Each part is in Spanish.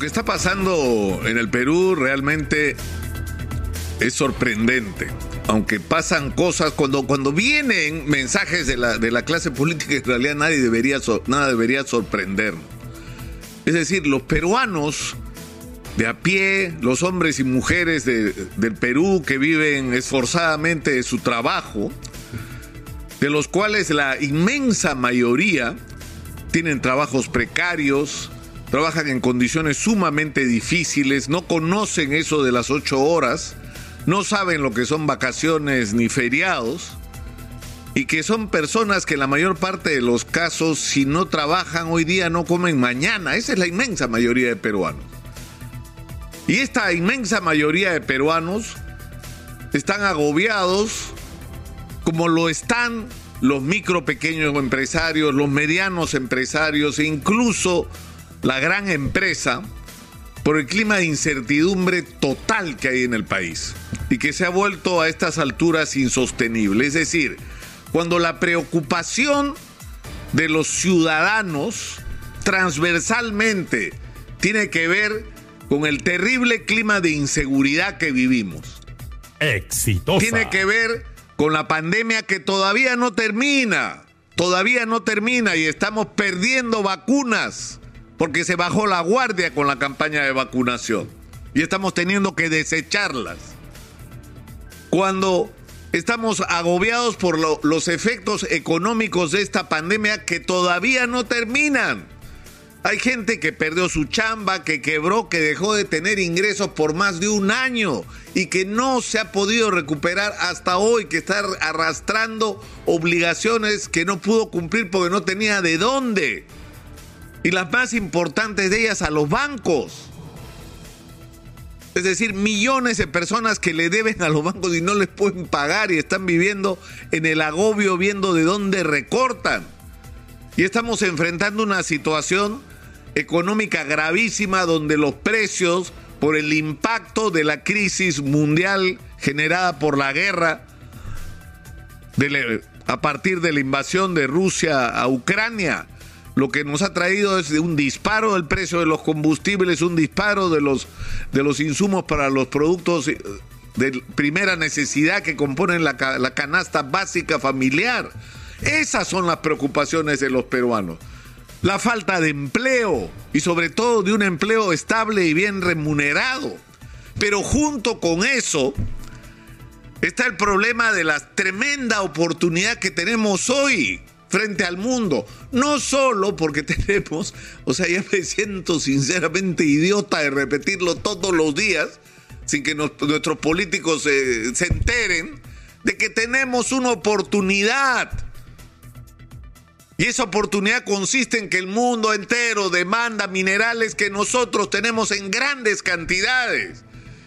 que está pasando en el Perú realmente es sorprendente. Aunque pasan cosas, cuando, cuando vienen mensajes de la, de la clase política, en realidad nadie debería, nada debería sorprendernos. Es decir, los peruanos de a pie, los hombres y mujeres del Perú que viven esforzadamente de su trabajo, de los cuales la inmensa mayoría tienen trabajos precarios, trabajan en condiciones sumamente difíciles, no conocen eso de las ocho horas, no saben lo que son vacaciones ni feriados, y que son personas que en la mayor parte de los casos, si no trabajan hoy día, no comen mañana. Esa es la inmensa mayoría de peruanos. Y esta inmensa mayoría de peruanos están agobiados como lo están los micro pequeños empresarios, los medianos empresarios e incluso la gran empresa por el clima de incertidumbre total que hay en el país y que se ha vuelto a estas alturas insostenible. Es decir, cuando la preocupación de los ciudadanos transversalmente tiene que ver con el terrible clima de inseguridad que vivimos. Exitosa. Tiene que ver con la pandemia que todavía no termina, todavía no termina y estamos perdiendo vacunas porque se bajó la guardia con la campaña de vacunación y estamos teniendo que desecharlas. Cuando estamos agobiados por los efectos económicos de esta pandemia que todavía no terminan. Hay gente que perdió su chamba, que quebró, que dejó de tener ingresos por más de un año y que no se ha podido recuperar hasta hoy, que está arrastrando obligaciones que no pudo cumplir porque no tenía de dónde y las más importantes de ellas a los bancos. Es decir, millones de personas que le deben a los bancos y no les pueden pagar y están viviendo en el agobio viendo de dónde recortan. Y estamos enfrentando una situación económica gravísima donde los precios, por el impacto de la crisis mundial generada por la guerra, a partir de la invasión de Rusia a Ucrania, lo que nos ha traído es un disparo del precio de los combustibles, un disparo de los, de los insumos para los productos eh, de primera necesidad que componen la, la canasta básica familiar. Esas son las preocupaciones de los peruanos. La falta de empleo y sobre todo de un empleo estable y bien remunerado. Pero junto con eso está el problema de la tremenda oportunidad que tenemos hoy frente al mundo. No solo porque tenemos, o sea, ya me siento sinceramente idiota de repetirlo todos los días, sin que nuestros políticos se enteren, de que tenemos una oportunidad. Y esa oportunidad consiste en que el mundo entero demanda minerales que nosotros tenemos en grandes cantidades.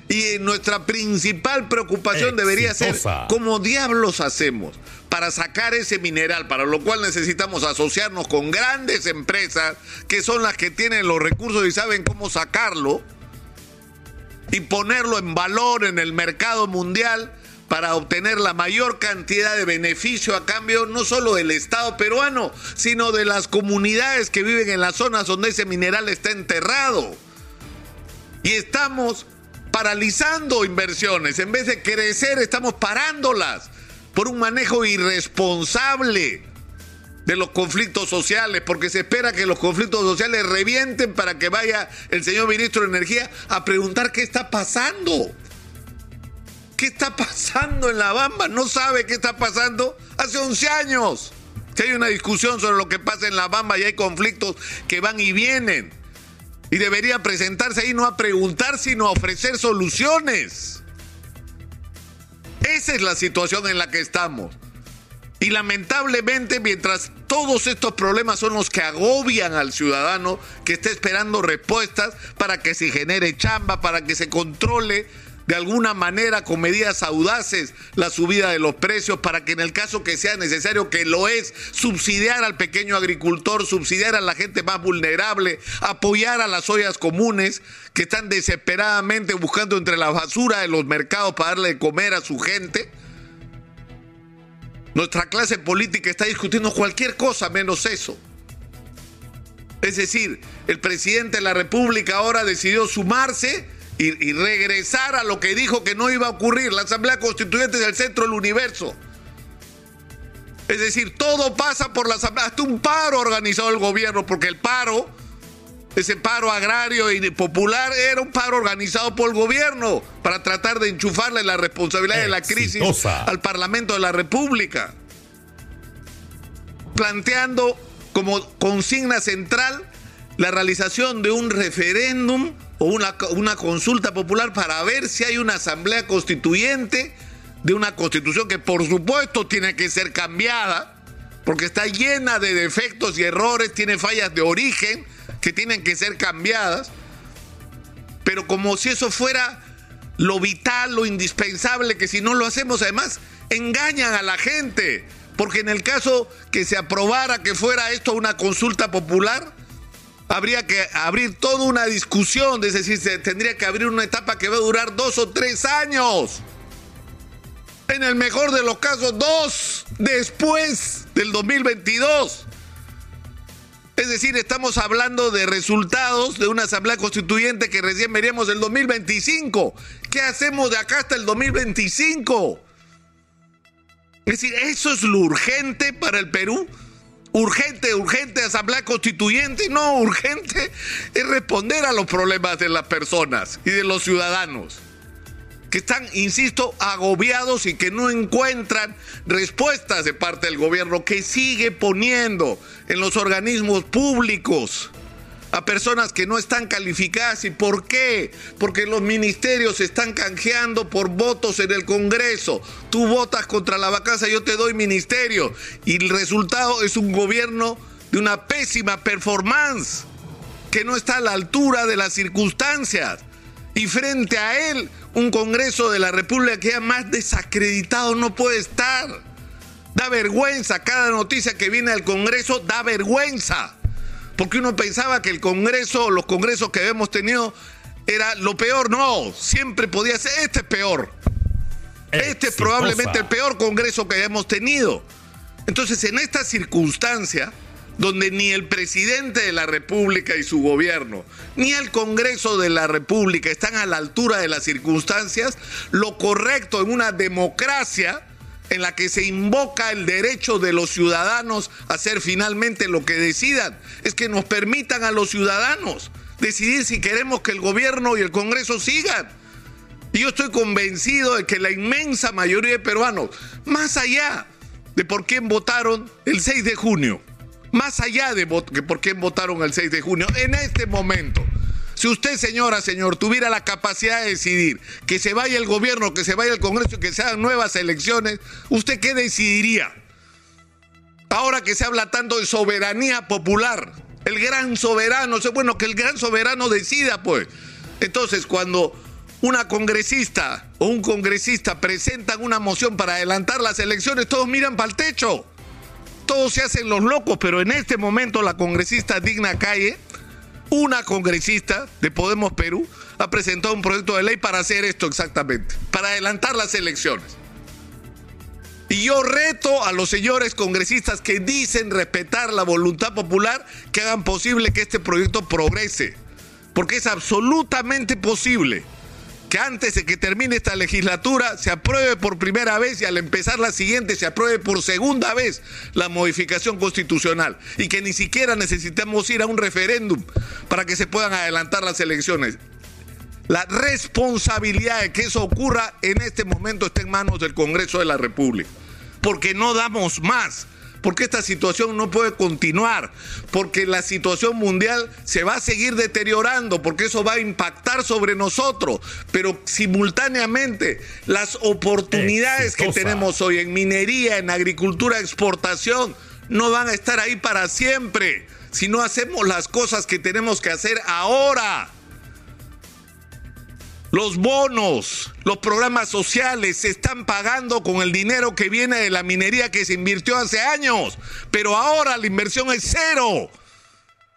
Y nuestra principal preocupación debería ser cómo diablos hacemos para sacar ese mineral, para lo cual necesitamos asociarnos con grandes empresas que son las que tienen los recursos y saben cómo sacarlo y ponerlo en valor en el mercado mundial para obtener la mayor cantidad de beneficio a cambio no solo del Estado peruano, sino de las comunidades que viven en las zonas donde ese mineral está enterrado. Y estamos paralizando inversiones, en vez de crecer estamos parándolas por un manejo irresponsable de los conflictos sociales, porque se espera que los conflictos sociales revienten para que vaya el señor ministro de Energía a preguntar qué está pasando. ¿Qué está pasando en La Bamba? No sabe qué está pasando hace 11 años. Que hay una discusión sobre lo que pasa en La Bamba y hay conflictos que van y vienen. Y debería presentarse ahí no a preguntar, sino a ofrecer soluciones. Esa es la situación en la que estamos. Y lamentablemente, mientras todos estos problemas son los que agobian al ciudadano que está esperando respuestas para que se genere chamba, para que se controle de alguna manera con medidas audaces la subida de los precios para que en el caso que sea necesario, que lo es, subsidiar al pequeño agricultor, subsidiar a la gente más vulnerable, apoyar a las ollas comunes que están desesperadamente buscando entre la basura de los mercados para darle de comer a su gente. Nuestra clase política está discutiendo cualquier cosa menos eso. Es decir, el presidente de la República ahora decidió sumarse y, y, regresar a lo que dijo que no iba a ocurrir. La Asamblea Constituyente es el centro del universo. Es decir, todo pasa por la Asamblea, hasta un paro organizado el gobierno, porque el paro, ese paro agrario y popular, era un paro organizado por el gobierno para tratar de enchufarle la responsabilidad de la crisis al Parlamento de la República. Planteando como consigna central la realización de un referéndum una, una consulta popular para ver si hay una asamblea constituyente de una constitución que por supuesto tiene que ser cambiada, porque está llena de defectos y errores, tiene fallas de origen que tienen que ser cambiadas, pero como si eso fuera lo vital, lo indispensable, que si no lo hacemos además engañan a la gente, porque en el caso que se aprobara que fuera esto una consulta popular, habría que abrir toda una discusión, es decir, se tendría que abrir una etapa que va a durar dos o tres años en el mejor de los casos, dos después del 2022. Es decir, estamos hablando de resultados de una asamblea constituyente que recién veremos el 2025. ¿Qué hacemos de acá hasta el 2025? Es decir, ¿eso es lo urgente para el Perú? Urgente, urgente, asamblea constituyente. No, urgente es responder a los problemas de las personas y de los ciudadanos que están, insisto, agobiados y que no encuentran respuestas de parte del gobierno que sigue poniendo en los organismos públicos a personas que no están calificadas. ¿Y por qué? Porque los ministerios están canjeando por votos en el Congreso. Tú votas contra la vacancia, yo te doy ministerio. Y el resultado es un gobierno de una pésima performance que no está a la altura de las circunstancias. Y frente a él, un Congreso de la República que ya más desacreditado no puede estar. Da vergüenza, cada noticia que viene al Congreso da vergüenza. Porque uno pensaba que el Congreso, los congresos que hemos tenido, era lo peor. No, siempre podía ser, este es peor. Este es probablemente el peor Congreso que hemos tenido. Entonces, en esta circunstancia, donde ni el presidente de la República y su gobierno, ni el Congreso de la República están a la altura de las circunstancias, lo correcto en una democracia en la que se invoca el derecho de los ciudadanos a hacer finalmente lo que decidan, es que nos permitan a los ciudadanos decidir si queremos que el gobierno y el Congreso sigan. Y yo estoy convencido de que la inmensa mayoría de peruanos, más allá de por quién votaron el 6 de junio, más allá de por quién votaron el 6 de junio, en este momento, si usted, señora, señor, tuviera la capacidad de decidir que se vaya el gobierno, que se vaya el Congreso, que se hagan nuevas elecciones, ¿usted qué decidiría? Ahora que se habla tanto de soberanía popular, el gran soberano, bueno, que el gran soberano decida, pues. Entonces, cuando una congresista o un congresista presentan una moción para adelantar las elecciones, todos miran para el techo todos se hacen los locos, pero en este momento la congresista Digna Calle, una congresista de Podemos Perú, ha presentado un proyecto de ley para hacer esto exactamente, para adelantar las elecciones. Y yo reto a los señores congresistas que dicen respetar la voluntad popular que hagan posible que este proyecto progrese, porque es absolutamente posible que antes de que termine esta legislatura se apruebe por primera vez y al empezar la siguiente se apruebe por segunda vez la modificación constitucional y que ni siquiera necesitamos ir a un referéndum para que se puedan adelantar las elecciones. La responsabilidad de que eso ocurra en este momento está en manos del Congreso de la República, porque no damos más porque esta situación no puede continuar, porque la situación mundial se va a seguir deteriorando, porque eso va a impactar sobre nosotros, pero simultáneamente las oportunidades que tenemos hoy en minería, en agricultura, exportación, no van a estar ahí para siempre si no hacemos las cosas que tenemos que hacer ahora. Los bonos, los programas sociales se están pagando con el dinero que viene de la minería que se invirtió hace años, pero ahora la inversión es cero.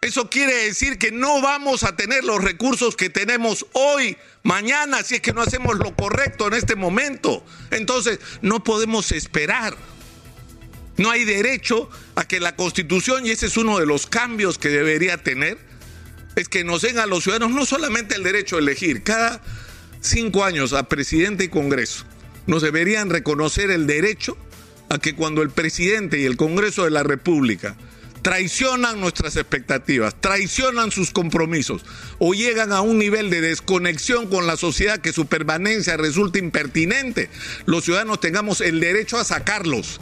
Eso quiere decir que no vamos a tener los recursos que tenemos hoy, mañana, si es que no hacemos lo correcto en este momento. Entonces, no podemos esperar. No hay derecho a que la constitución, y ese es uno de los cambios que debería tener, es que nos den a los ciudadanos no solamente el derecho a elegir, cada cinco años a presidente y Congreso, nos deberían reconocer el derecho a que cuando el presidente y el Congreso de la República traicionan nuestras expectativas, traicionan sus compromisos o llegan a un nivel de desconexión con la sociedad que su permanencia resulta impertinente, los ciudadanos tengamos el derecho a sacarlos,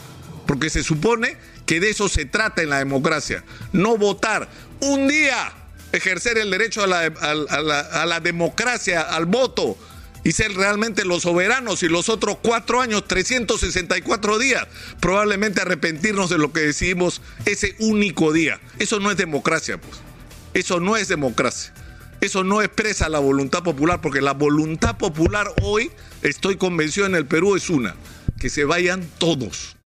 porque se supone que de eso se trata en la democracia, no votar un día, ejercer el derecho a la, a la democracia, al voto y ser realmente los soberanos y los otros cuatro años, 364 días, probablemente arrepentirnos de lo que decidimos ese único día. Eso no es democracia, pues. Eso no es democracia. Eso no expresa la voluntad popular, porque la voluntad popular hoy, estoy convencido en el Perú, es una, que se vayan todos.